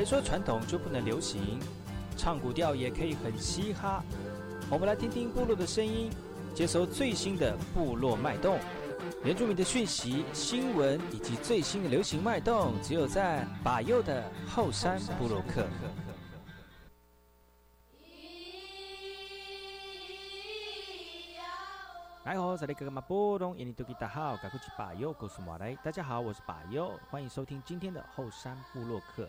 谁说传统就不能流行？唱古调也可以很嘻哈。我们来听听部落的声音，接收最新的部落脉动、原住民的讯息、新闻以及最新的流行脉动，只有在把右的后山部落克。来好，这里哥哥马波东，印尼多吉大好，赶快去把右告诉马来。大家好，我是把右，欢迎收听今天的后山部落客。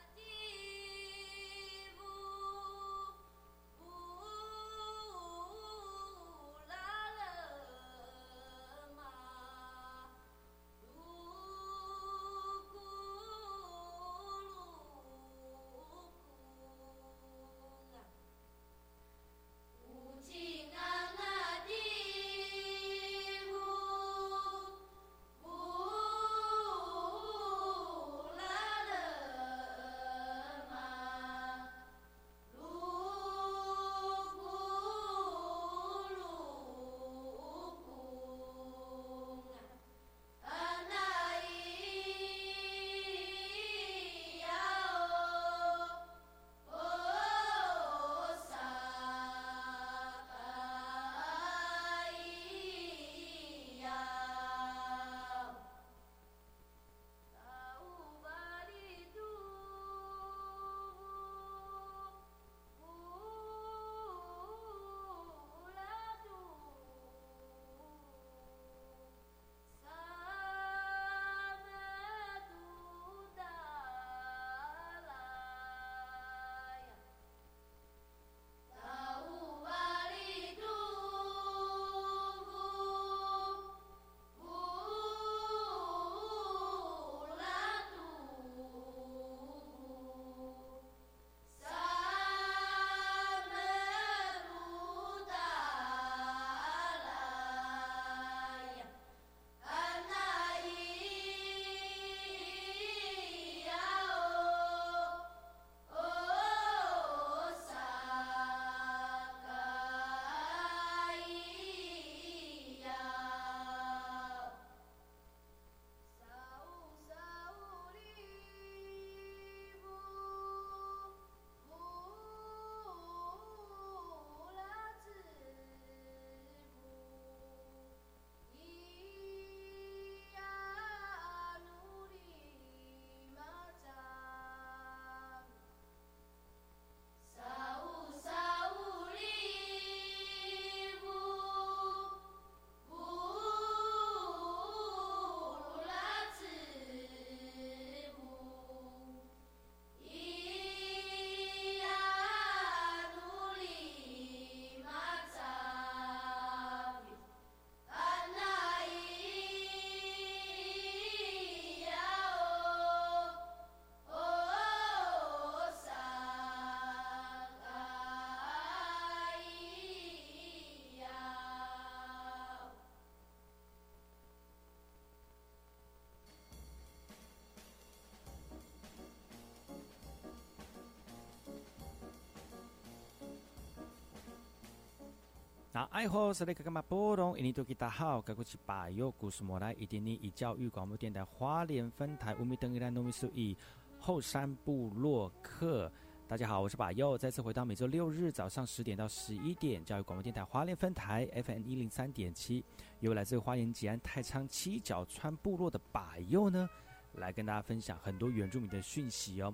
爱好是那个干嘛波动？印尼多吉大好，该过去把右故事莫来，一点你以教育广播电台花莲分台乌米登伊兰糯米苏以后山部落客。大家好，我是把右，再次回到每周六日早上十点到十一点，教育广播电台花莲分台 FM 一零三点七，由来自花莲吉安太仓七角川部落的把右呢，来跟大家分享很多原住民的讯息哦。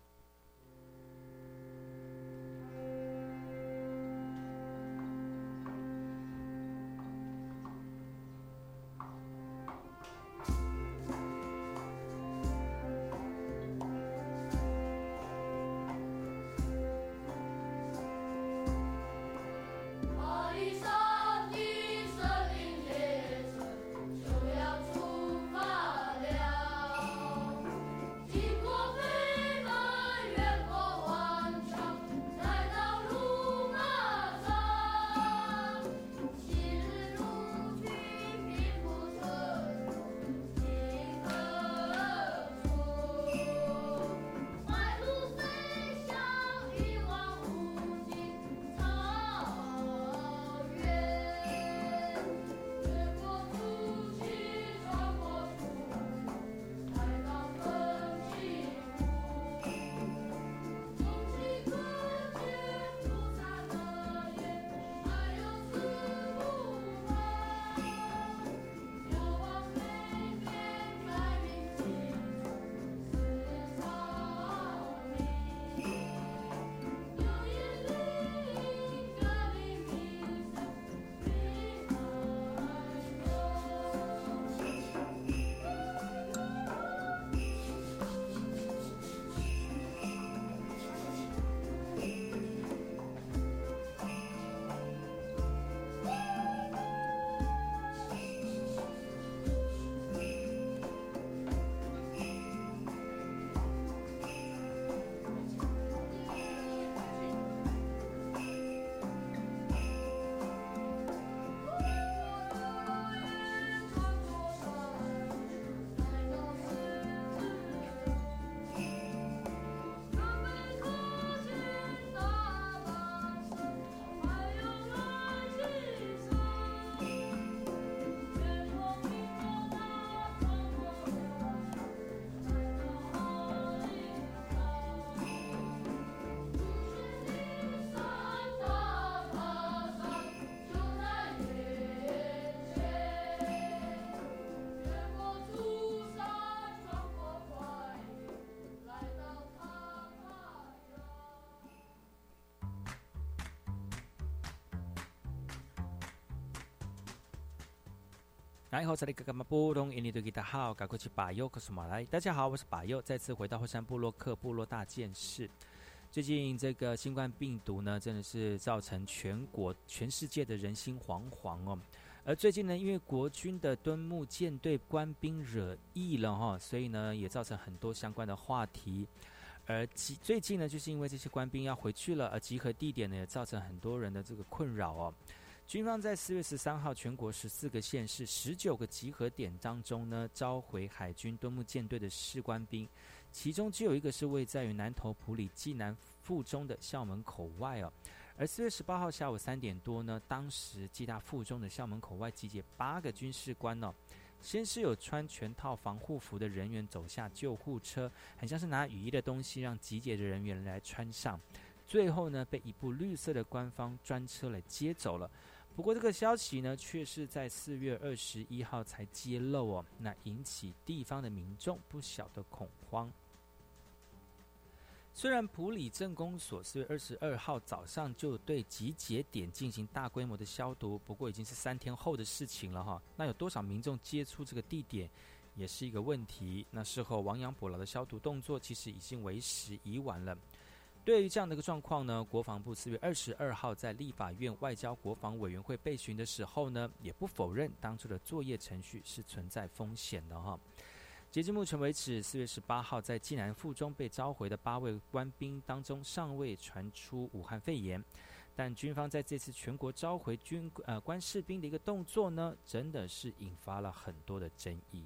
然后这里格格马布隆印尼多吉达好，赶快去把右克什马来。大家好，我是把右，再次回到后山部落克部落大件事。最近这个新冠病毒呢，真的是造成全国、全世界的人心惶惶哦。而最近呢，因为国军的敦睦舰队官兵惹意了哈，所以呢，也造成很多相关的话题。而集最近呢，就是因为这些官兵要回去了，而集合地点呢，也造成很多人的这个困扰哦。军方在四月十三号，全国十四个县市十九个集合点当中呢，召回海军敦睦舰队的士官兵，其中只有一个是位在于南投埔里暨南附中的校门口外哦。而四月十八号下午三点多呢，当时暨大附中的校门口外集结八个军事官哦，先是有穿全套防护服的人员走下救护车，很像是拿雨衣的东西让集结的人员来穿上，最后呢，被一部绿色的官方专车来接走了。不过，这个消息呢，却是在四月二十一号才揭露哦，那引起地方的民众不小的恐慌。虽然普里镇公所四月二十二号早上就对集结点进行大规模的消毒，不过已经是三天后的事情了哈。那有多少民众接触这个地点，也是一个问题。那事后亡羊补牢的消毒动作，其实已经为时已晚了。对于这样的一个状况呢，国防部四月二十二号在立法院外交国防委员会备询的时候呢，也不否认当初的作业程序是存在风险的哈。截至目前为止，四月十八号在济南附中被召回的八位官兵当中，尚未传出武汉肺炎，但军方在这次全国召回军呃官士兵的一个动作呢，真的是引发了很多的争议。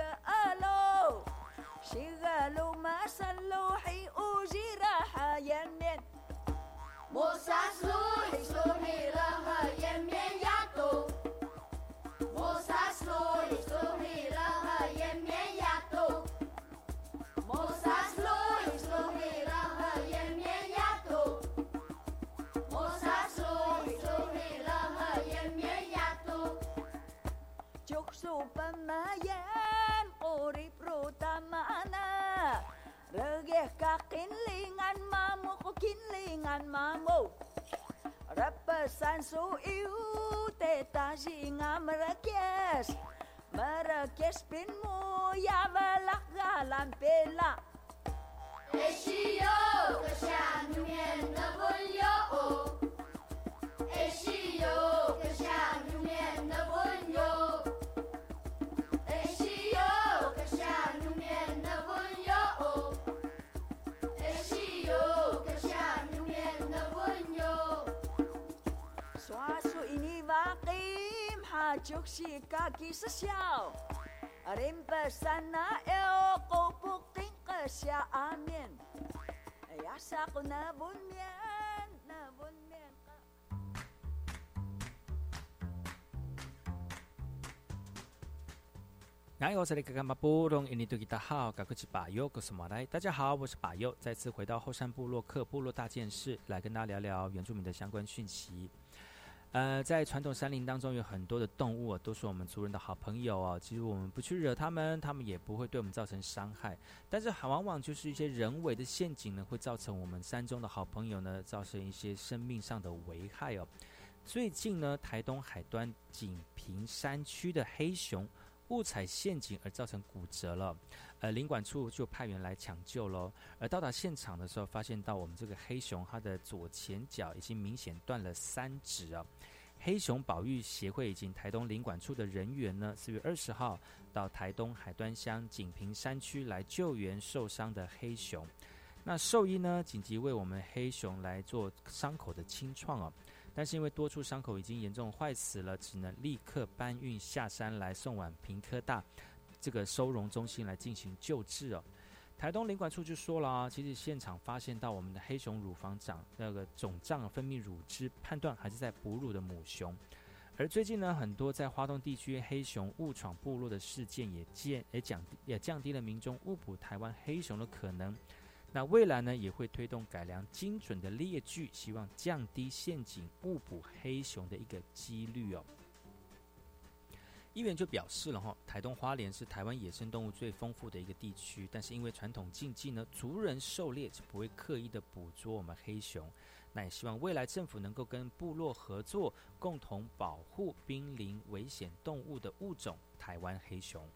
قالوا شغالوا ما سلوحي وجراحة يمين موسى سلوحي سلوحي راها يمين ياتو موسى سلوحي سلوحي راها يمين ياتو موسى سلوحي سلوحي راها يمين ياتو موسى سلوحي سلوحي راها يمين ياتو جوك سوبا ما ياتو mana Regeh kakinlingan mamu kukinlingan mamu. Repesan su iu teta singa merekes. Merekes pinmu ya belak galan pela. Eshiyo keshan mien na bulyo Eshiyo 就是嘎吉是笑，阿林巴山那哟，高不顶个下阿面，哎呀，下个那不面，那不面个。哎，我是布隆，印度吉他好，嘎克是巴友，我是马来。大家好，我是巴友，再次回到后山部落，克部落大件事，来跟大家聊聊原住民的相关讯息。呃，在传统山林当中，有很多的动物、都是我们族人的好朋友哦、其实我们不去惹它们，它们也不会对我们造成伤害。但是往往就是一些人为的陷阱呢，会造成我们山中的好朋友呢，造成一些生命上的危害哦。最近呢，台东海端锦屏山区的黑熊误踩陷阱而造成骨折了，呃，领管处就派员来抢救喽。而到达现场的时候，发现到我们这个黑熊它的左前脚已经明显断了三指啊。黑熊保育协会以及台东领管处的人员呢，四月二十号到台东海端乡锦屏山区来救援受伤的黑熊。那兽医呢，紧急为我们黑熊来做伤口的清创哦。但是因为多处伤口已经严重坏死了，只能立刻搬运下山来送往平科大这个收容中心来进行救治哦。台东领管处就说了啊，其实现场发现到我们的黑熊乳房长那个肿胀分泌乳汁，判断还是在哺乳的母熊。而最近呢，很多在花东地区黑熊误闯部落的事件，也降也降也降低了民众误捕台湾黑熊的可能。那未来呢，也会推动改良精准的猎具，希望降低陷阱误捕黑熊的一个几率哦。议员就表示了哈，台东花莲是台湾野生动物最丰富的一个地区，但是因为传统禁忌呢，族人狩猎就不会刻意的捕捉我们黑熊。那也希望未来政府能够跟部落合作，共同保护濒临危险动物的物种——台湾黑熊。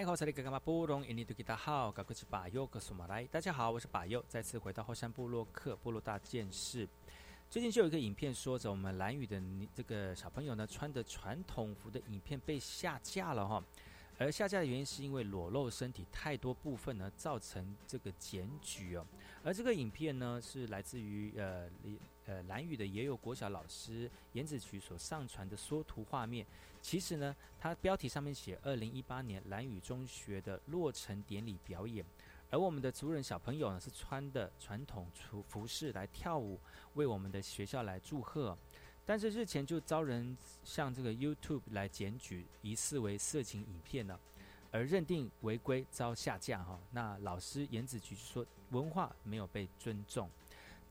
大家好，这里是干嘛布隆印尼多吉达好，我是巴佑，格苏马来。大家好，我是巴佑，再次回到后山部落克部落大件事。最近就有一个影片说着，我们蓝屿的这个小朋友呢，穿的传统服的影片被下架了哈。而下架的原因是因为裸露身体太多部分呢，造成这个检举哦。而这个影片呢，是来自于呃呃蓝屿的也有国小老师颜子渠所上传的缩图画面。其实呢，它标题上面写二零一八年蓝宇中学的落成典礼表演，而我们的族人小朋友呢是穿的传统服服饰来跳舞，为我们的学校来祝贺。但是日前就遭人向这个 YouTube 来检举，疑似为色情影片呢，而认定违规遭下架哈。那老师颜子菊说文化没有被尊重。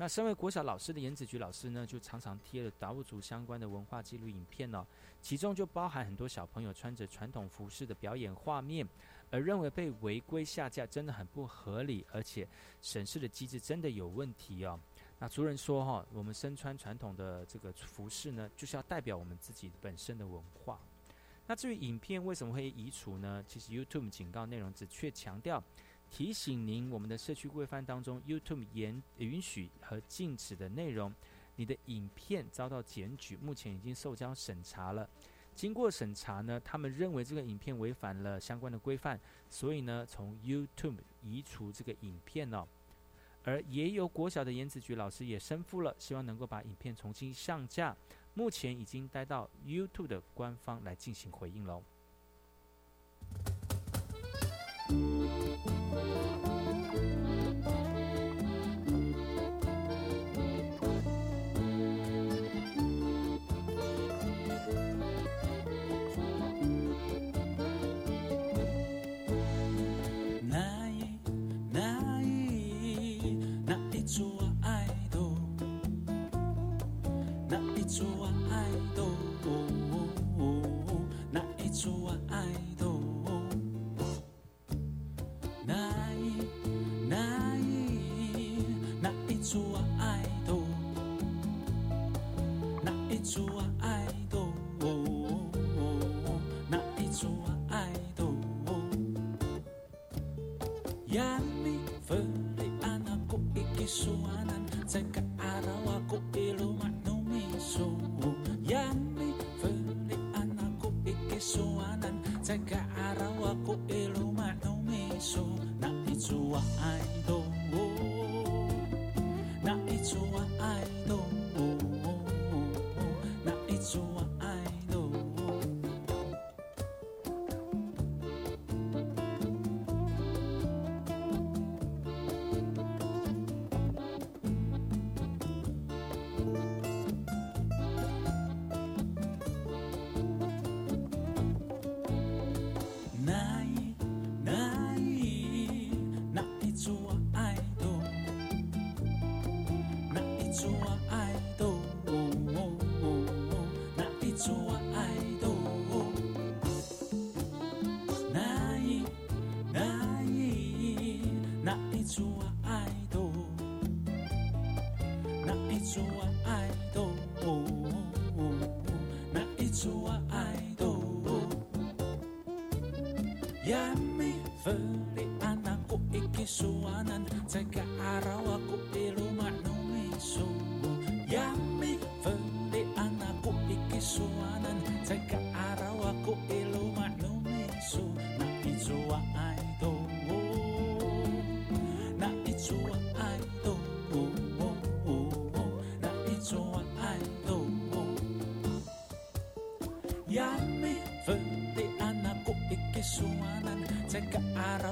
那身为国小老师的颜子菊老师呢，就常常贴了达悟族相关的文化记录影片哦，其中就包含很多小朋友穿着传统服饰的表演画面，而认为被违规下架真的很不合理，而且审视的机制真的有问题哦。那族人说哈，我们身穿传统的这个服饰呢，就是要代表我们自己本身的文化。那至于影片为什么会移除呢？其实 YouTube 警告内容只却强调提醒您，我们的社区规范当中，YouTube 严允许和禁止的内容，你的影片遭到检举，目前已经受交审查了。经过审查呢，他们认为这个影片违反了相关的规范，所以呢，从 YouTube 移除这个影片哦。而也有国小的颜子菊老师也申复了，希望能够把影片重新上架。目前已经待到 YouTube 的官方来进行回应喽。那一那一那一组爱豆，那一组爱豆，那一组爱豆，那一组爱豆。呀一组啊爱豆哪一组啊爱豆哦哪一组啊爱豆哦亚分离啊安娜哦一给说啊了才开 kesuanan cek ke arah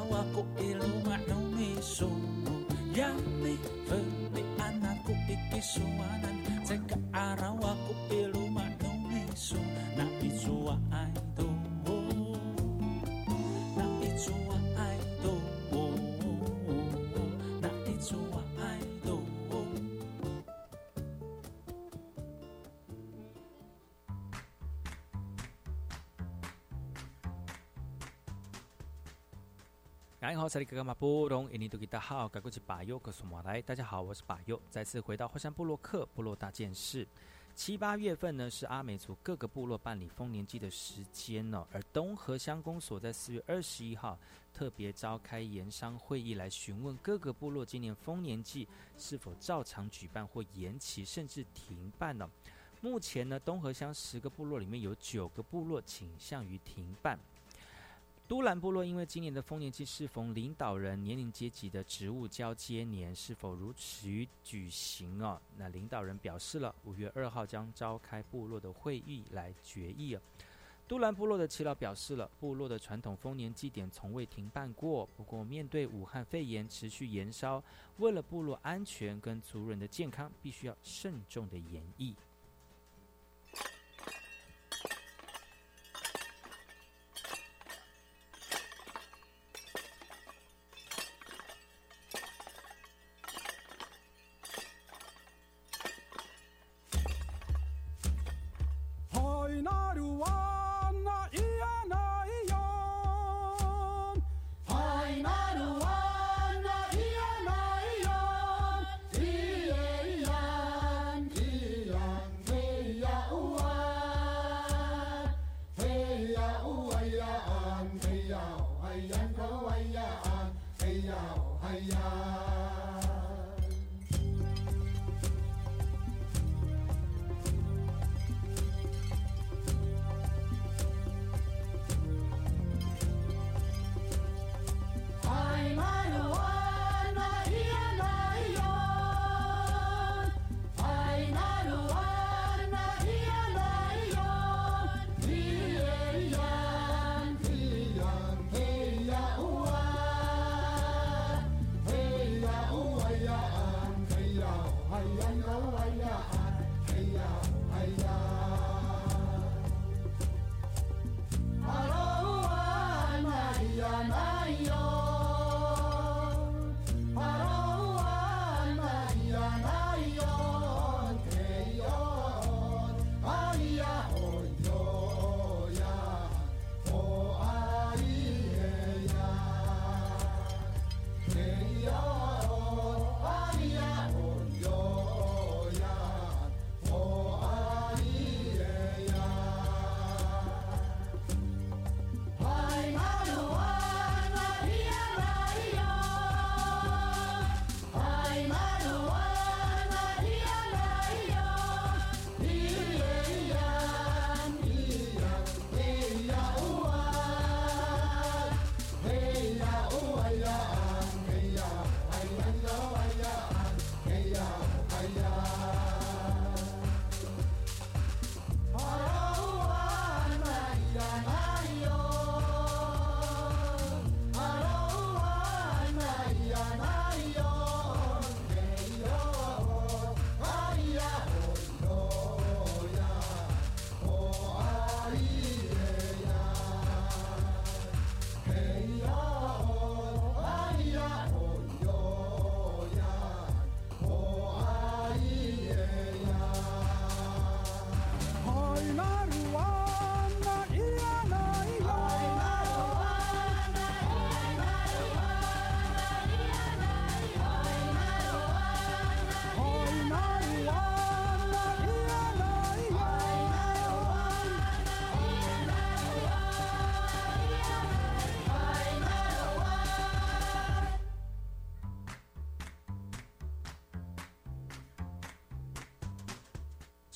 哎，好，萨利格格马布隆，印尼多吉达好，该过去巴佑，格苏马来，大家好，我是巴佑，再次回到火山部落克部落大件事。七八月份呢是阿美族各个部落办理丰年祭的时间呢、而东河乡公所在四月二十一号特别召开研商会议，来询问各个部落今年丰年祭是否照常举办或延期，甚至停办呢、目前呢，东河乡十个部落里面有九个部落倾向于停办。都兰部落因为今年的丰年祭适逢领导人年龄阶级的职务交接年，是否如期举行哦？那领导人表示了，五月二号将召开部落的会议来决议哦。都兰部落的耆老表示了，部落的传统丰年祭典从未停办过，不过面对武汉肺炎持续延烧，为了部落安全跟族人的健康，必须要慎重的演绎。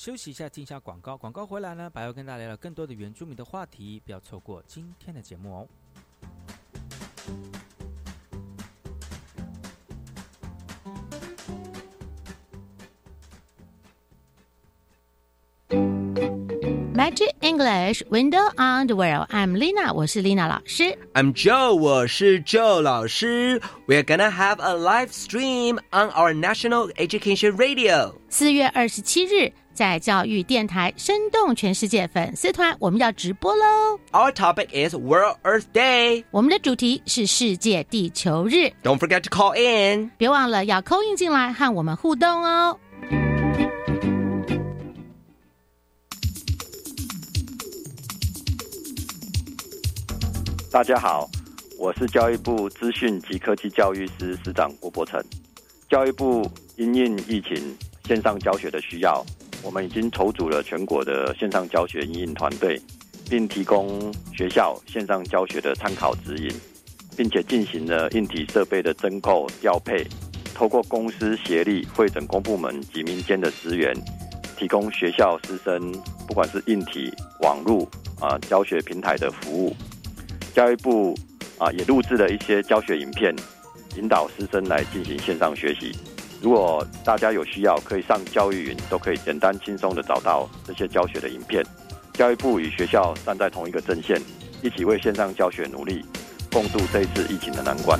休息一下，进一下广告。广告回来呢，白要跟大家聊聊更多的原住民的话题，不要错过今天的节目哦。 Magic English Window on the World. I'm Lina，我是 Lina 老师。 I'm Joe，我是 Joe 老师。We're gonna have a live stream on our national education radio. 四月二十七日， 在教育电台生动全世界粉丝团，我们要直播喽。Our topic is World Earth Day. 我们的主题是世界地球日，Don't forget to call in. 别忘了要 call in 进来和我们互动哦。大家好，我是教育部资讯及科技教育司司长郭伯成。教育部因应疫情线上教学的需要，我们已经筹组了全国的线上教学应应团队，并提供学校线上教学的参考指引，并且进行了硬体设备的增购调配，透过公司协力会诊公部门及民间的资源，提供学校师生不管是硬体、网络啊教学平台的服务。教育部啊也录制了一些教学影片，引导师生来进行线上学习。如果大家有需要，可以上教育云，都可以简单轻松的找到这些教学的影片。教育部与学校站在同一个阵线，一起为线上教学努力，共度这一次疫情的难关。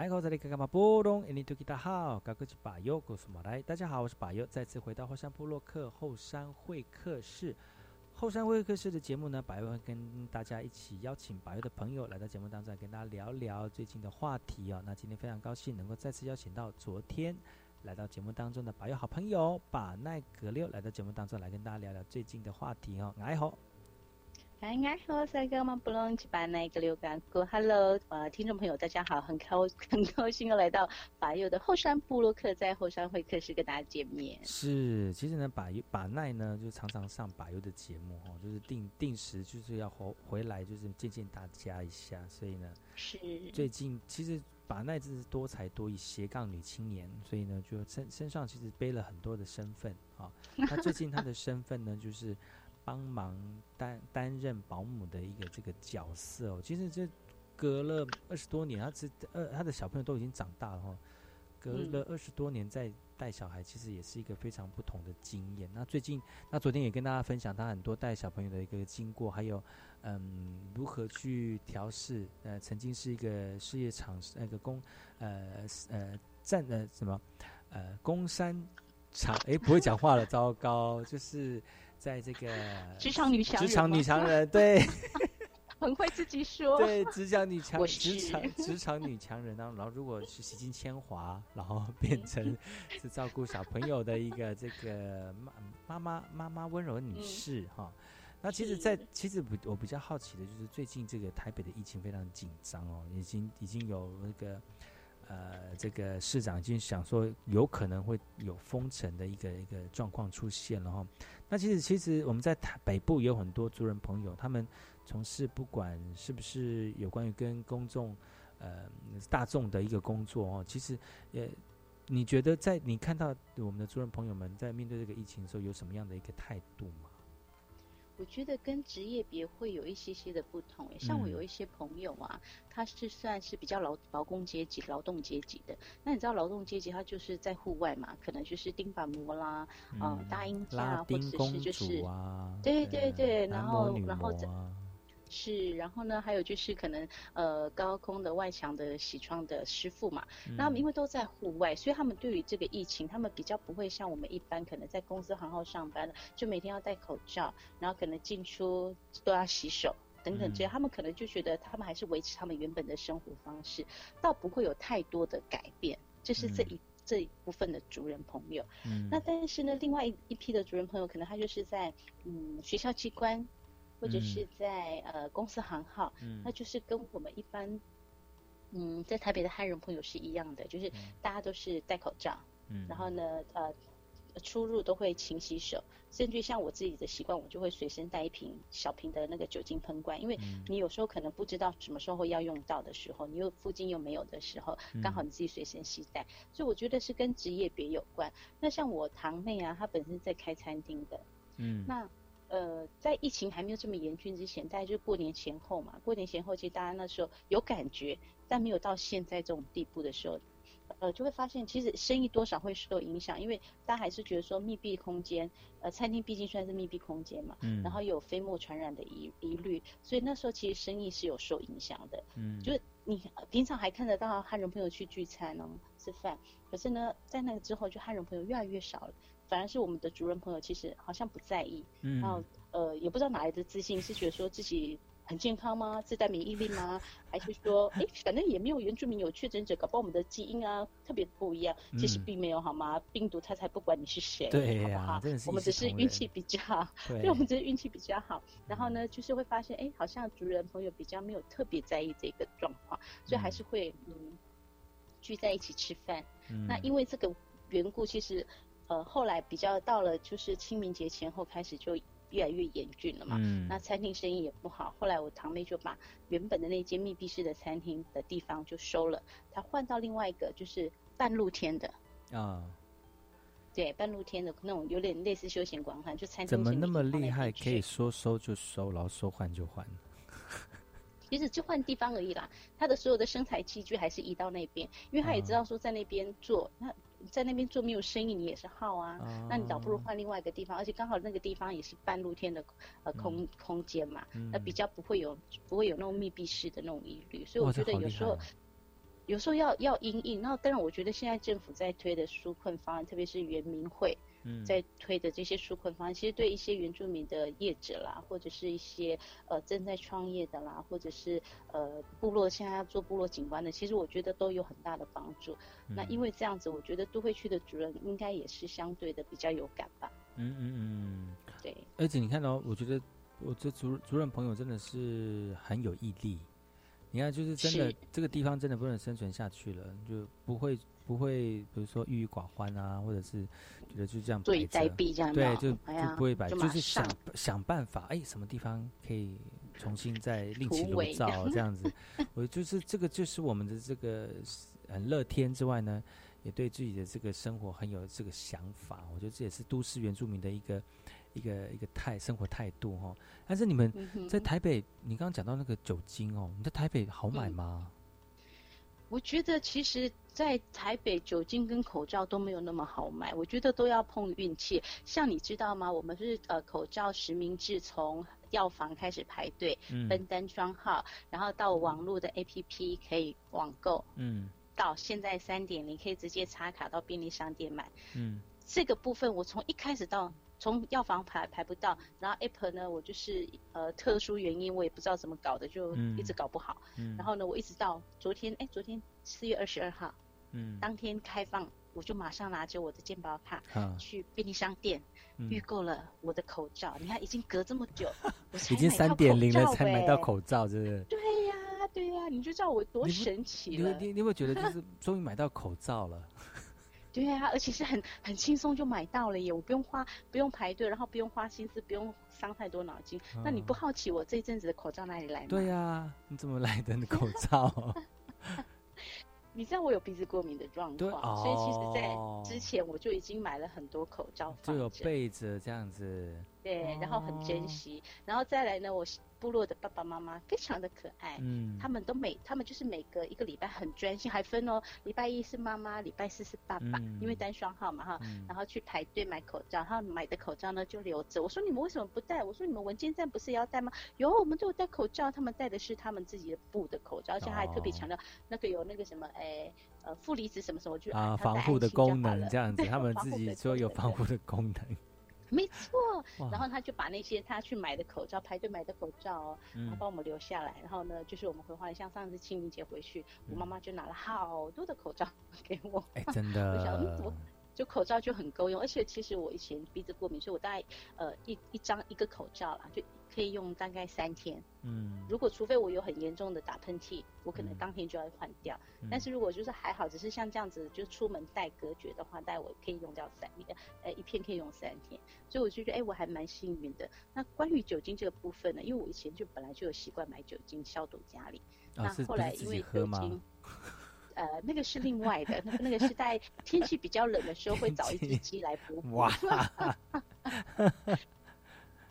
来，我这里看看嘛，波隆，印尼土吉大好，高个是把右，告诉我来，大家好，我是把右，再次回到后山部落克后山会客室。后山会客室的节目呢，百佑会跟大家一起邀请百优的朋友来到节目当中，来跟大家聊聊最近的话题哦。那今天非常高兴能够再次邀请到昨天来到节目当中的百优好朋友把奈格六来到节目当中来跟大家聊聊最近的话题哦。哎好，哎呀，我是个嘛不隆去把那个流感过。Hello，呃，听众朋友大家好，很高很高兴又来到法佑的后山部落客，在后山会客室跟大家见面。是，其实呢，把优把奈呢，就常常上把优的节目哦，就是定定时就是要回回来，就是见见大家一下。所以呢，是，最近其实把奈真是多才多艺斜杠女青年，所以呢，就身身上其实背了很多的身份啊。那最近她的身份呢，就是帮忙担担任保姆的一个这个角色哦。其实这隔了二十多年，他这呃他的小朋友都已经长大了哈、隔嗯了二十多年再带小孩，其实也是一个非常不同的经验。那最近，那昨天也跟大家分享他很多带小朋友的一个经过，还有嗯如何去调试。呃，曾经是一个事业场那个工呃呃站呃什么呃工山厂诶，不会讲话了，糟糕，就是在这个职场女强人职场女强人对。很会自己说。对，职场女强，我职是场职场女强人，然后然后如果是洗尽铅华，然后变成是照顾小朋友的一个这个妈妈妈妈妈温柔女嗯士哈。那其实在，其实我我比较好奇的就是最近这个台北的疫情非常紧张哦，已经已经有那个呃这个市长已经想说有可能会有封城的一个一个状况出现了哈。那其实其实我们在台北部也有很多族人朋友，他们从事不管是不是有关于跟公众呃大众的一个工作哦，其实也你觉得在你看到我们的族人朋友们在面对这个疫情的时候，有什么样的一个态度吗？我觉得跟职业别会有一些些的不同诶，像我嗯有一些朋友啊，他是算是比较劳劳工阶级、劳动阶级的。那你知道劳动阶级他就是在户外嘛，可能就是钉板模啦，呃嗯大音架拉或者是就是对对对，然后然后这模啊，是，然后呢，还有就是可能呃高空的外墙的洗窗的师傅嘛，那他们因为都在户外，所以他们对于这个疫情，他们比较不会像我们一般可能在公司行号上班的，就每天要戴口罩，然后可能进出都要洗手。等等这样，他们可能就觉得他们还是维持他们原本的生活方式，倒不会有太多的改变。这是这一、这一部分的族人朋友。嗯那但是呢，另外一一批的族人朋友，可能他就是在嗯学校机关，或者是在、呃公司行号，嗯。那就是跟我们一般嗯在台北的汉人朋友是一样的，就是大家都是戴口罩，嗯。然后呢呃出入都会勤洗手，甚至像我自己的习惯，我就会随身带一瓶小瓶的那个酒精喷罐，因为嗯。你有时候可能不知道什么时候会要用到的时候，你又附近又没有的时候，刚好你自己随身携带，所以我觉得是跟职业别有关。那像我堂妹啊，她本身在开餐厅的，嗯。那呃，在疫情还没有这么严峻之前，大概就是过年前后嘛。过年前后，其实大家那时候有感觉，但没有到现在这种地步的时候，呃，就会发现其实生意多少会受影响，因为大家还是觉得说密闭空间，呃，餐厅毕竟算是密闭空间嘛，嗯然后有飞沫传染的疑疑虑，所以那时候其实生意是有受影响的。嗯就是你呃平常还看得到汉人朋友去聚餐哦吃饭，可是呢，在那个之后，就汉人朋友越来越少了，反而是我们的主人朋友其实好像不在意，嗯然后呃也不知道哪来的自信，是觉得说自己很健康吗？自带免疫力吗？还是说，哎，反正也没有原住民有确诊者，搞不好我们的基因啊特别不一样。其实嗯并没有好吗？病毒它才不管你是谁，对呀好不好？我们只是运气比较好，对对，我们只是运气比较好。然后呢，就是会发现，哎，好像主人朋友比较没有特别在意这个状况，所以还是会嗯聚在一起吃饭。嗯那因为这个缘故，其实呃后来比较到了就是清明节前后开始就越来越严峻了嘛。嗯那餐厅生意也不好，后来我堂妹就把原本的那间密闭式的餐厅的地方就收了，她换到另外一个就是半露天的。啊，对，半露天的那种有点类似休闲广场，就餐厅怎么那么厉害，可以说收就收，然后说换就换？其实就换地方而已啦，他的所有的生财器具还是移到那边，因为他也知道说在那边做，那在那边做没有生意，你也是耗啊，哦那你倒不如换另外一个地方，而且刚好那个地方也是半露天的呃空、空间嘛，那比较不会有不会有那种密闭式的那种疑虑，所以我觉得有时候。有时候要要因应，那当然，我觉得现在政府在推的纾困方案，特别是原民会，嗯在推的这些纾困方案，其实对一些原住民的业者啦，或者是一些呃正在创业的啦，或者是呃部落现在要做部落景观的，其实我觉得都有很大的帮助。那因为这样子，我觉得都会区的主任应该也是相对的比较有感吧。嗯嗯嗯。对，而且你看到、我觉得我这主主任朋友真的是很有毅力。你看，就是真的这个地方真的不能生存下去了，就不会不会，比如说郁郁寡欢啊，或者是觉得就这样坐以待毙这样对，就哎呀就不会摆，就是想想办法，哎，什么地方可以重新再另起炉灶这样子。我就是这个就是我们的这个很乐天之外呢，也对自己的这个生活很有这个想法。我觉得这也是都市原住民的一个一个一个态生活态度哈。但是你们在台北，你刚刚讲到那个酒精哦，你在台北好买嗯吗？我觉得其实，在台北酒精跟口罩都没有那么好买，我觉得都要碰运气。像你知道吗？我们是呃口罩实名制从药房开始排队，嗯分单双号，然后到网络的 APP 可以网购，嗯到现在三点零可以直接插卡到便利商店买。嗯这个部分我从一开始到从药房排排不到，然后 App 呢，我就是呃特殊原因我也不知道怎么搞的，就嗯一直搞不好。嗯然后呢，我一直到昨天，哎，昨天四月二十二号，嗯当天开放，我就马上拿着我的健保卡啊去便利商店嗯预购了我的口罩。你看，已经隔这么久，我才已经三点零了才买到哎口罩，是不是？对呀，对呀，你就知道我多神奇了。你会你你会觉得就是终于买到口罩了，对啊，而且是很很轻松就买到了耶，我不用花不用排队，然后不用花心思，不用伤太多脑筋。那你不好奇我这一阵子的口罩哪里来吗？对呀、你怎么来的口罩？你知道我有鼻子过敏的状对况，所以其实在哦之前我就已经买了很多口罩就有。备着这样子。对，然后很珍哦惜，然后再来呢，我部落的爸爸妈妈非常的可爱，嗯，他们都每他们就是每隔一个礼拜很专心，还分哦，礼拜一是妈妈，礼拜四是爸爸，因为嗯单双号嘛哈，嗯然后去排队买口罩，然后买的口罩呢就留着。我说你们为什么不戴？我说你们文件站不是也要戴吗？有，我们都有戴口罩，他们戴的是他们自己的布的口罩，而且他还特别哦强调那个有那个什么哎呃负离子什么什么，我就啊，防护的功能了这样子，他们自己说有防护的功能。没错，然后他就把那些他去买的口罩，排队买的口罩哦，他嗯帮我们留下来。然后呢，就是我们回花莲，像上次清明节回去，我妈妈就拿了好多的口罩给我。哎，真 我想嗯怎么的，就口罩就很够用，而且其实我以前鼻子过敏，所以我大概呃一一张一个口罩啦，就可以用大概三天。嗯，如果除非我有很严重的打喷嚏，我可能嗯当天就要换掉。嗯但是如果就是还好，只是像这样子，就出门带隔绝的话，大概我可以用掉三呃一片可以用三天，所以我就觉得哎我还蛮幸运的。那关于酒精这个部分呢，因为我以前就本来就有习惯买酒精消毒家里，哦，那后来因为？酒精。呃，那个是另外的，那 个那个是在天气比较冷的时候会找一只鸡来补补。哇，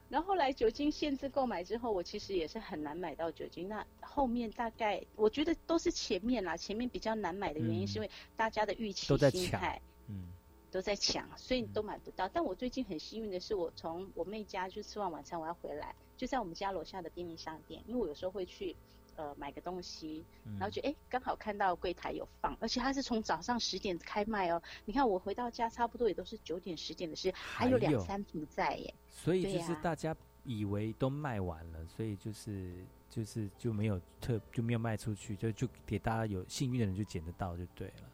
然后后来酒精限制购买之后，我其实也是很难买到酒精。那后面大概我觉得都是前面啦，前面比较难买的原因嗯是因为大家的预期心态嗯都在抢，所以都买不到。但我最近很幸运的是，我从我妹家就吃完晚餐我要回来，就在我们家楼下的便利商店，因为我有时候会去。呃，买个东西，然后就哎，刚好看到柜台有放，而且它是从早上十点开卖哦。你看我回到家差不多也都是九点十点的事，还有还有两三瓶在耶。所以就是大家以为都卖完了，所以就是就是就没有特就没有卖出去，就就给大家有幸运的人就捡得到就对了。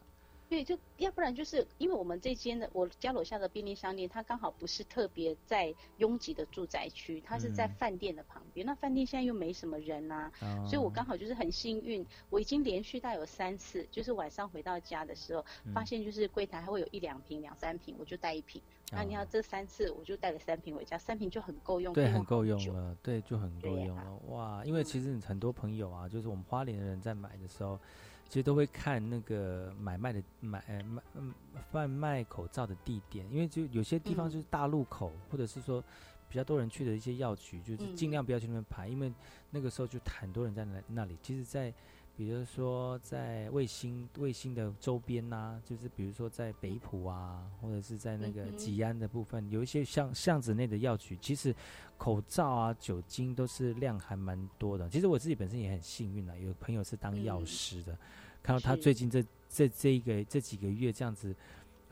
对，就要不然就是因为我们这间的我家楼下的便利商店，它刚好不是特别在拥挤的住宅区，它是在嗯饭店的旁边。那饭店现在又没什么人呐、哦所以我刚好就是很幸运，我已经连续带有三次，就是晚上回到家的时候，发嗯现就是柜台还会有一两瓶、两三瓶，我就带一瓶。那你哦看这三次，我就带了三瓶回家，三瓶就很够用，可对，以很够。用了，对，就很够用了。哇，因为其实很多朋友啊，就是我们花莲的人在买的时候，其实都会看那个买卖的买呃卖嗯贩卖口罩的地点，因为就有些地方嗯。就是大路口，或者是说比较多人去的一些药局，就是尽嗯量不要去那边排，因为那个时候就很多人在那那里。其实，在比如说在卫星卫星的周边呐、就是比如说在北浦啊，或者是在那个吉安的部分，有一些巷巷子内的药局，其实口罩啊、酒精都是量还蛮多的。其实我自己本身也很幸运啊，有朋友是当药嗯师的，看到他最近这这这一个这几个月这样子。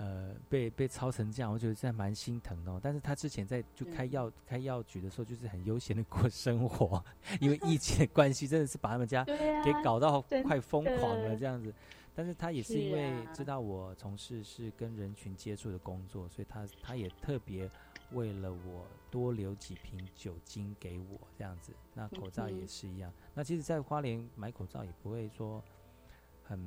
呃，被被抄成这样，我觉得真的蛮心疼的哦。但是他之前在就开嗯药、开药局的时候，就是很悠闲的过生活，因为疫情的关系，真的是把他们家 给搞到快疯狂了这样子。但是他也是是因为啊知道我从事是跟人群接触的工作，所以他他也特别为了我多留几瓶酒精给我这样子。那口罩也是一样。那其实，在花莲买口罩也不会说很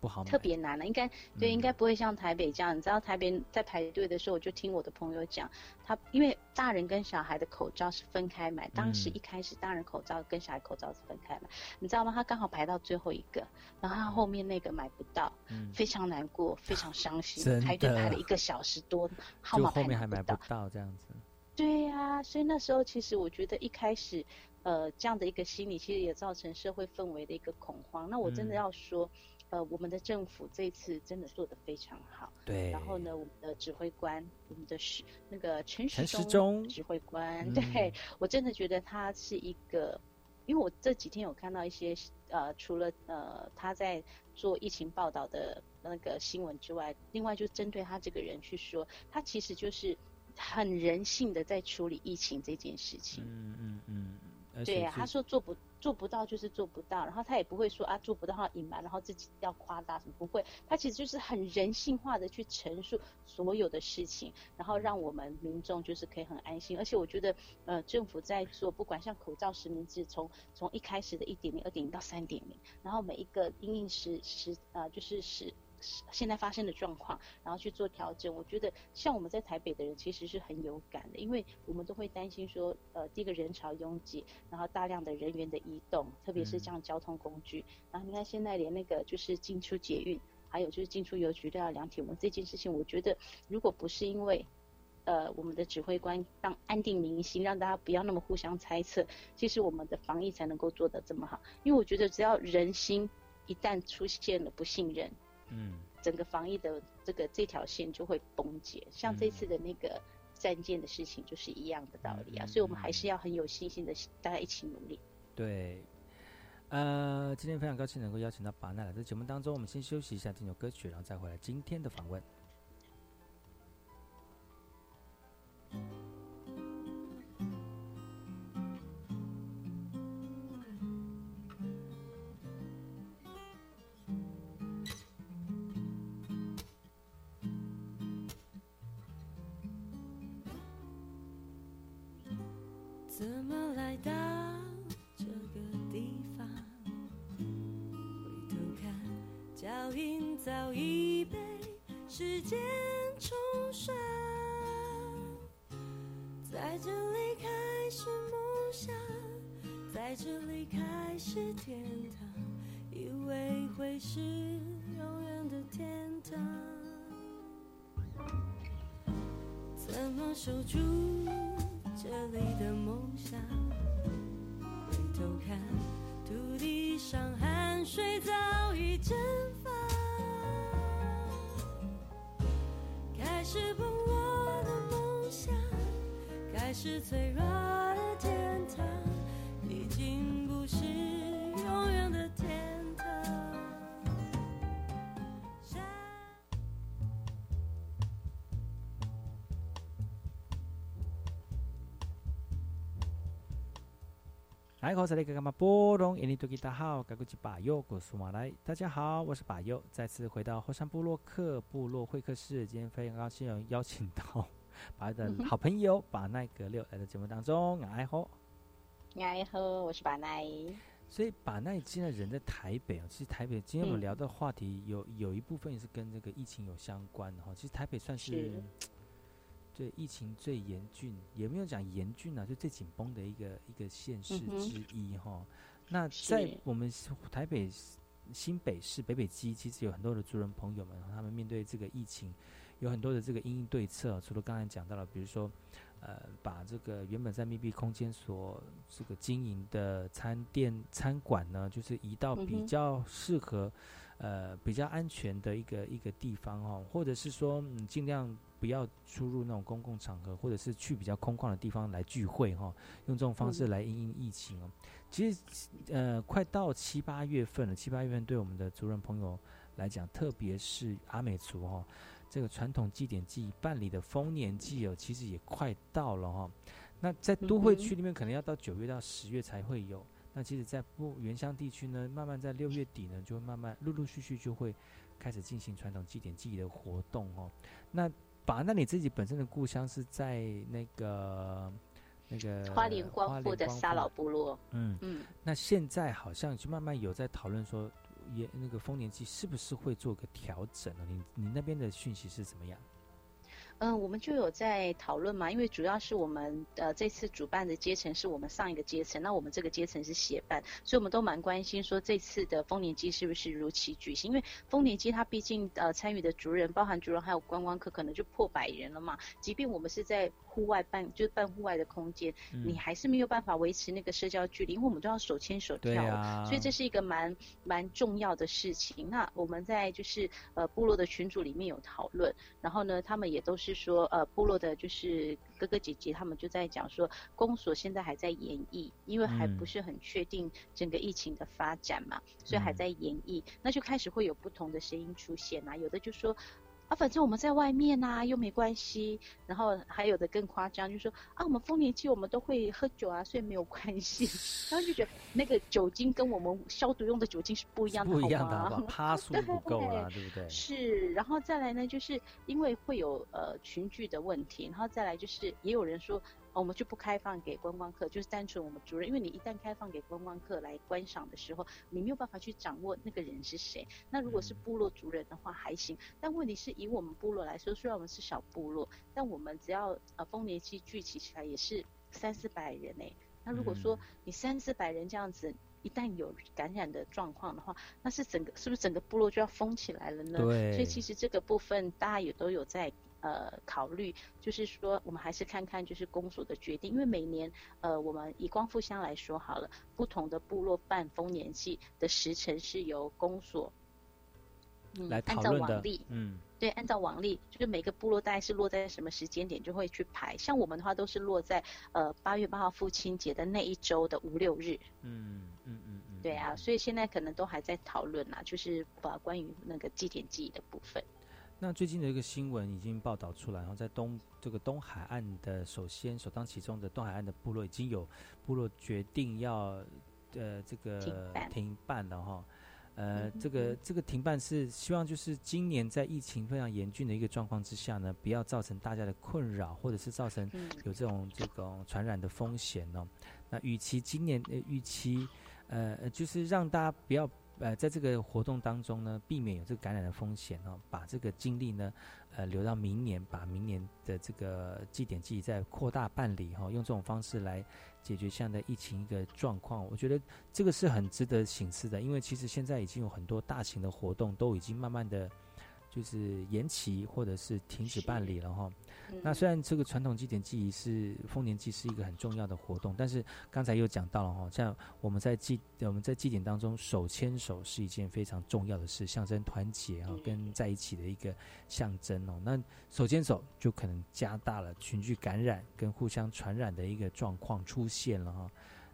不好，特别难了，应该对，嗯应该不会像台北这样。你知道台北在排队的时候，我就听我的朋友讲，他因为大人跟小孩的口罩是分开买，当时嗯一开始大人口罩跟小孩口罩是分开买，你知道吗？他刚好排到最后一个，然后他后面那个买不到，嗯，非常难过，非常伤心，排队排了一个小时多，号码后面还。买不到这样子。对呀、所以那时候其实我觉得一开始，呃，这样的一个心理，其实也造成社会氛围的一个恐慌。那我真的嗯要说，呃，我们的政府这次真的做得非常好。对，然后呢，我们的指挥官，我们的是那个陈陈时时中指挥官，嗯对我真的觉得他是一个，因为我这几天有看到一些呃，除了呃他在做疫情报道的那个新闻之外，另外就针对他这个人去说，他其实就是很人性的在处理疫情这件事情。嗯嗯嗯，而对呀、他说做不做不到就是做不到，然后他也不会说啊做不到他隐瞒，然后自己要夸大什么，不会，他其实就是很人性化的去陈述所有的事情，然后让我们民众就是可以很安心。而且我觉得，呃，政府在做，不管像口罩实名制，从从一开始的一点零、二点零到三点零，然后每一个因应时时呃就是时现在发生的状况，然后去做调整。我觉得像我们在台北的人其实是很有感的，因为我们都会担心说，呃，第一个人潮拥挤，然后大量的人员的移动，特别是这样交通工具。然后你看现在连那个就是进出捷运，还有就是进出邮局都要量体温这件事情，我觉得如果不是因为呃，我们的指挥官让安定民心，让大家不要那么互相猜测，其实我们的防疫才能够做得这么好。因为我觉得只要人心一旦出现了不信任，嗯，整个防疫的这个这条线就会崩解。像这次的那个战舰的事情就是一样的道理啊，所以我们还是要很有信心的，大家一起努力。对。呃，今天非常高兴能够邀请到巴奈来在节目当中，我们先休息一下，听首歌曲，然后再回来今天的访问。开始脆弱的天堂，已经不是永远的天堂。来，好，这里干嘛波隆，印尼多吉大好，该过去巴佑，古苏马来，大家好，我是巴佑，再次回到后山部落克部落会客室，今天非常高兴邀请到巴的好朋友把奈格六来到节目当中，哎吼，哎呵，我是把奈。所以把奈现在人在台北啊，其实台北今天我们嗯聊的话题有有一部分也是跟这个疫情有相关的哈，其实台北算是是。对疫情最严峻，也没有讲严峻啊，就最紧绷的一个一个县市之一哈。那在我们台北新北市北北基，其实有很多的族人朋友们，他们面对这个疫情，有很多的这个因应对策。除了刚才讲到了，比如说，呃，把这个原本在密闭空间所这个经营的餐店、餐馆呢，就是移到比较适合。呃，比较安全的一个一个地方哦，或者是说，嗯，尽量不要出入那种公共场合，或者是去比较空旷的地方来聚会哈、用这种方式嗯来应应疫情哦。其实，呃，快到七八月份了，七八月份对我们的族人朋友来讲，特别是阿美族哈、这个传统祭典祭办理的丰年祭哦，其实也快到了哈、那在都会区里面，可能要到九月到十月才会有。那其实，在不原乡地区呢，慢慢在六月底呢，就会慢慢陆陆续续就会开始进行传统祭典祭仪的活动哦。那把那你自己本身的故乡是在那个那个花莲光复的沙老部落，嗯，嗯，那现在好像就慢慢有在讨论说，也那个丰年祭是不是会做个调整呢？你你那边的讯息是怎么样？嗯，我们就有在讨论嘛，因为主要是我们呃这次主办的阶层是我们上一个阶层，那我们这个阶层是协办，所以我们都蛮关心说这次的丰年祭是不是如期举行，因为丰年祭它毕竟呃参与的族人，包含族人还有观光客，可能就破百人了嘛。即便我们是在户外办，就是办户外的空间，嗯你还是没有办法维持那个社交距离，因为我们都要手牵手跳，啊，所以这是一个蛮蛮重要的事情。那我们在就是呃部落的群组里面有讨论，然后呢，他们也都是说呃部落的就是哥哥姐姐他们就在讲说，公所现在还在演绎，因为还嗯不是很确定整个疫情的发展嘛，所以还嗯在演绎，那就开始会有不同的声音出现啊，有的就说。啊，反正我们在外面呐、又没关系。然后还有的更夸张，就说啊，我们丰年期我们都会喝酒啊，所以没有关系。然后就觉得那个酒精跟我们消毒用的酒精是不一样的，不一样的，好吗好不好？趴数不够啊，对不对？是，然后再来呢，就是因为会有呃群聚的问题，然后再来就是也有人说，我们就不开放给观光客，就是单纯我们族人，因为你一旦开放给观光客来观赏的时候，你没有办法去掌握那个人是谁。那如果是部落族人的话还行，但问题是以我们部落来说，虽然我们是小部落，但我们只要呃丰年祭聚集起来也是三四百人诶、那如果说你三四百人这样子，一旦有感染的状况的话，那是整个是不是整个部落就要封起来了呢？对所以其实这个部分大家也都有在呃考虑，就是说我们还是看看就是公所的决定，因为每年呃我们以光复乡来说好了，不同的部落办丰年祭的时辰是由公所。嗯来按照讨论的往例，，嗯，对，按照往例，就是每个部落大概是落在什么时间点就会去排。像我们的话，都是落在呃八月八号父亲节的那一周的五六日。嗯嗯嗯嗯，对啊，所以现在可能都还在讨论啦，就是把关于那个祭典记忆的部分。那最近的一个新闻已经报道出来，然后在东这个东海岸的首先首当其冲的东海岸的部落已经有部落决定要呃这个停办了哈。呃，嗯这个这个停办是希望就是今年在疫情非常严峻的一个状况之下呢，不要造成大家的困扰，或者是造成嗯有这种这种传染的风险哦。那与其今年呃预期呃呃就是让大家不要呃在这个活动当中呢，避免有这个感染的风险哦，把这个精力呢呃留到明年，把明年的这个祭典记忆再扩大办理哈、用这种方式来解决现在的疫情一个状况，我觉得这个是很值得省思的，因为其实现在已经有很多大型的活动都已经慢慢的。就是延期或者是停止办理了哈。那虽然这个传统祭典祭仪是丰年祭是一个很重要的活动，但是刚才又讲到了哈，像我们在祭我们在祭典当中手牵手是一件非常重要的事，象征团结哈，跟在一起的一个象征哦。那手牵手就可能加大了群聚感染跟互相传染的一个状况出现了哈。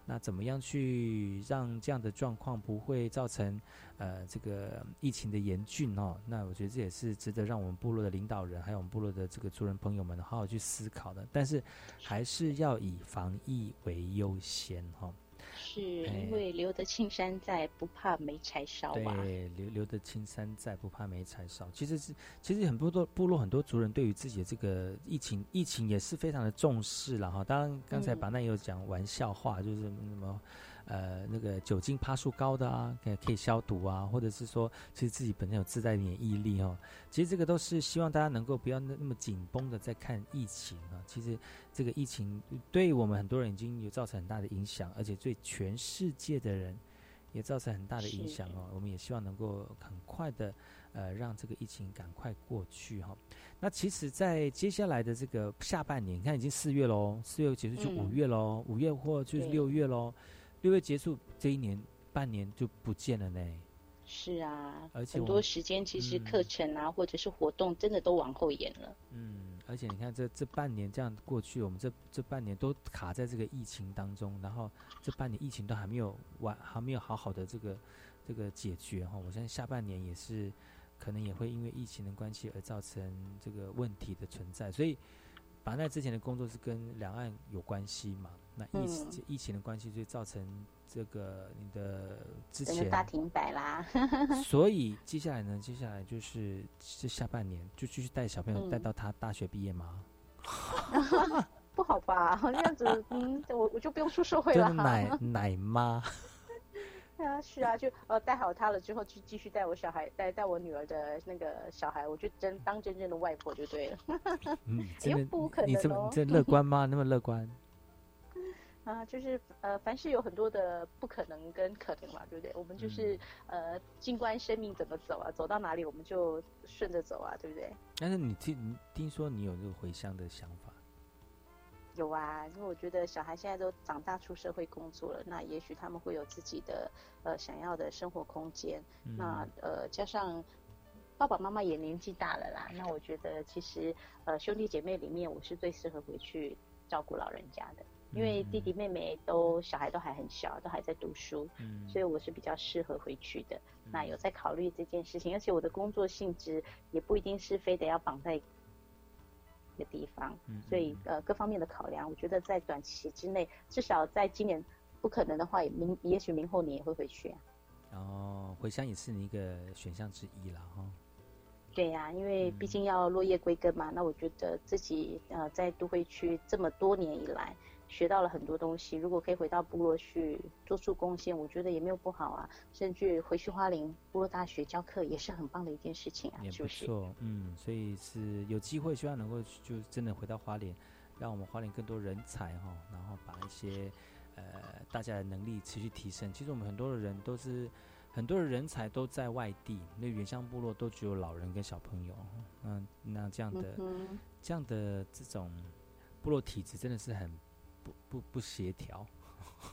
那怎么样去让这样的状况不会造成呃这个疫情的严峻哦？那我觉得这也是值得让我们部落的领导人还有我们部落的这个族人朋友们好好去思考的。但是还是要以防疫为优先哈、是哎因为留得青山在，不怕没柴烧啊。对，留留得青山在，不怕没柴烧。其实是，其实很多多部落很多族人对于自己的这个疫情疫情也是非常的重视了哈。当然，刚才嗯把那也有讲玩笑话，就是什么呃那个酒精趴数高的啊，可以可以消毒啊，或者是说其实自己本身有自带免疫力哦。其实这个都是希望大家能够不要那那么紧绷的在看疫情啊。其实这个疫情对我们很多人已经有造成很大的影响，而且对全世界的人也造成很大的影响哦。我们也希望能够很快的呃让这个疫情赶快过去哈、那其实，在接下来的这个下半年，你看已经四月喽，四月结束就五嗯月喽，五、月或就是六月喽，六月结束这一年半年就不见了呢。是啊，而且很多时间其实课程啊，或者是活动，真的都往后延了。嗯，而且你看这这半年这样过去，我们这这半年都卡在这个疫情当中，然后这半年疫情都还没有完，还没有好好的这个这个解决哈。我相信下半年也是可能也会因为疫情的关系而造成这个问题的存在，所以把那之前的工作是跟两岸有关系嘛，那疫情、嗯疫情的关系就造成这个你的之前大停摆啦。所以接下来呢，接下来就是这下半年就继续带小朋友带嗯到他大学毕业吗？不好吧？这样子，嗯，我我就不用出社会了是奶奶妈，对啊，是啊，就呃带好他了之后，就继续带我小孩，带带我女儿的那个小孩，我就真当真正的外婆就对了。嗯，哎真的，呦不可能你这么你这乐观吗？那么乐观？啊，就是呃，凡事有很多的不可能跟可能嘛，对不对？我们就是、呃，静观生命怎么走啊，走到哪里我们就顺着走啊，对不对？但是你听你听说你有这个回乡的想法，有啊，因为我觉得小孩现在都长大出社会工作了，那也许他们会有自己的呃想要的生活空间。嗯那呃加上爸爸妈妈也年纪大了啦，那我觉得其实呃兄弟姐妹里面我是最适合回去照顾老人家的，因为弟弟妹妹都小孩都还很小，都还在读书，嗯所以我是比较适合回去的。那有在考虑这件事情，而且我的工作性质也不一定是非得要绑在一个地方，嗯所以呃各方面的考量，我觉得在短期之内，至少在今年不可能的话，也明也许明后年也会回去啊。哦，回乡也是你一个选项之一了哈。对呀、因为毕竟要落叶归根嘛。那我觉得自己呃在都会区这么多年以来，学到了很多东西。如果可以回到部落去做出贡献，我觉得也没有不好啊。甚至回去花莲部落大学教课也是很棒的一件事情啊，也是不是？不错，嗯，所以是有机会，希望能够就真的回到花莲，让我们花莲更多人才哈，然后把一些呃大家的能力持续提升。其实我们很多的人都是很多的人才都在外地，那原乡部落都只有老人跟小朋友，嗯，那这样的、嗯这样的这种部落体制真的是很不不不协调。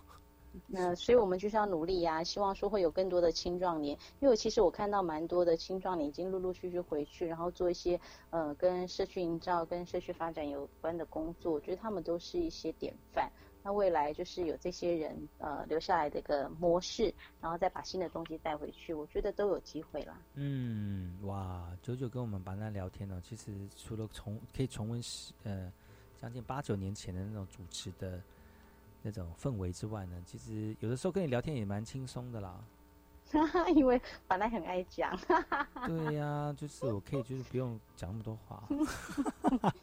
那所以我们就是要努力呀、希望说会有更多的青壮年，因为其实我看到蛮多的青壮年已经陆陆续续回去，然后做一些呃跟社区营造、跟社区发展有关的工作，我觉得他们都是一些典范。那未来就是有这些人呃留下来的一个模式，然后再把新的东西带回去，我觉得都有机会啦。嗯，哇，九九跟我们班那聊天呢、其实除了重可以重温十呃将近八九年前的那种主持的那种氛围之外呢，其实有的时候跟你聊天也蛮轻松的啦。因为本来很爱讲，对呀、就是我可以就是不用讲那么多话。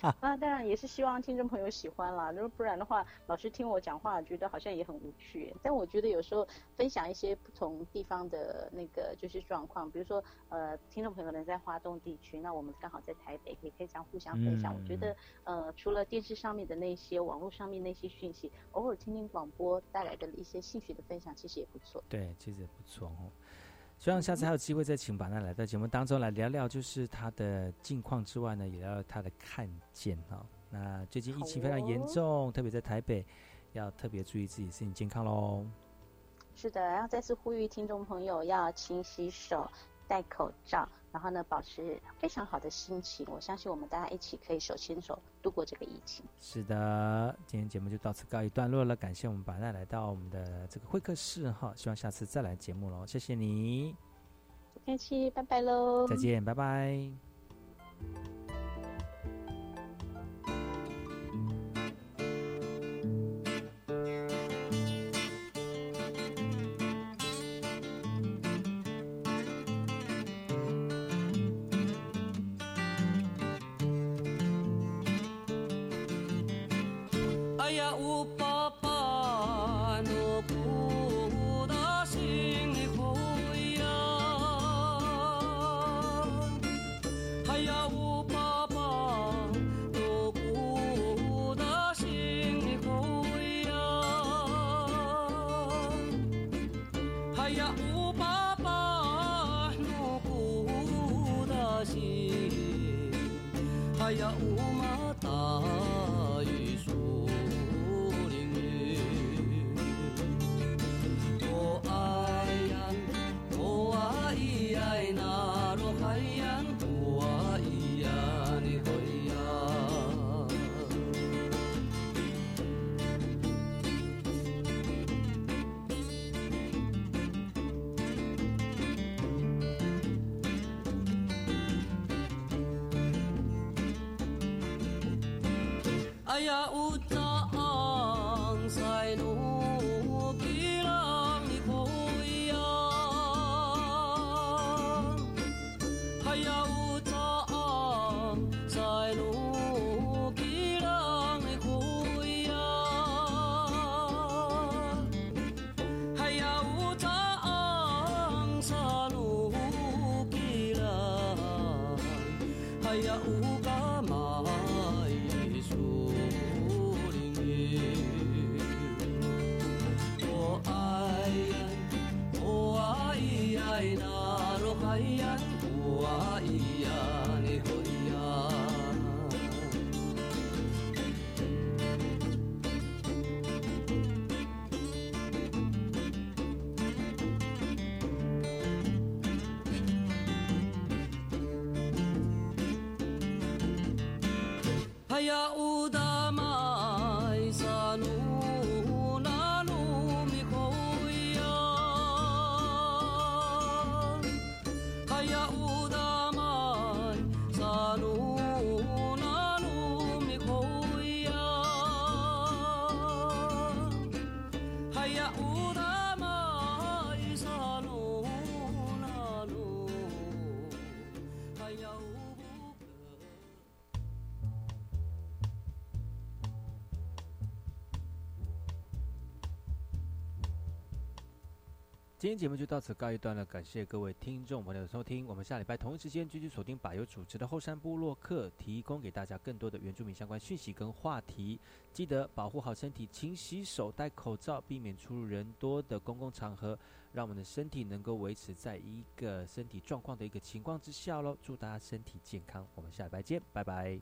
啊，当然也是希望听众朋友喜欢啦。如果不然的话，老师听我讲话，觉得好像也很无趣。但我觉得有时候分享一些不同地方的那个就是状况，比如说呃，听众朋友可能在花东地区，那我们刚好在台北，也可以这样互相分享。嗯我觉得呃，除了电视上面的那些、网络上面那些讯息，偶尔听听广播带来的一些兴趣的分享，其实也不错。对，其实也不错哦。希望下次还有机会再请板奈来到节目当中来聊聊，就是他的近况之外呢，也聊聊他的看见哈、那最近疫情非常严重，特别在台北，要特别注意自己身体健康喽。是的，然后再次呼吁听众朋友要勤洗手、戴口罩，然后呢保持非常好的心情。我相信我们大家一起可以手牵手度过这个疫情。是的，今天节目就到此告一段落了，感谢我们白奈来到我们的这个会客室哈，希望下次再来节目喽，谢谢你，不客气，拜拜喽！再见，拜拜。今天节目就到此告一段落，感谢各位听众朋友的收听。我们下礼拜同一时间继续锁定百优主持的后山部落客，提供给大家更多的原住民相关讯息跟话题。记得保护好身体，勤洗手，戴口罩，避免出入人多的公共场合，让我们的身体能够维持在一个身体状况的一个情况之下喽。祝大家身体健康，我们下礼拜见，拜拜。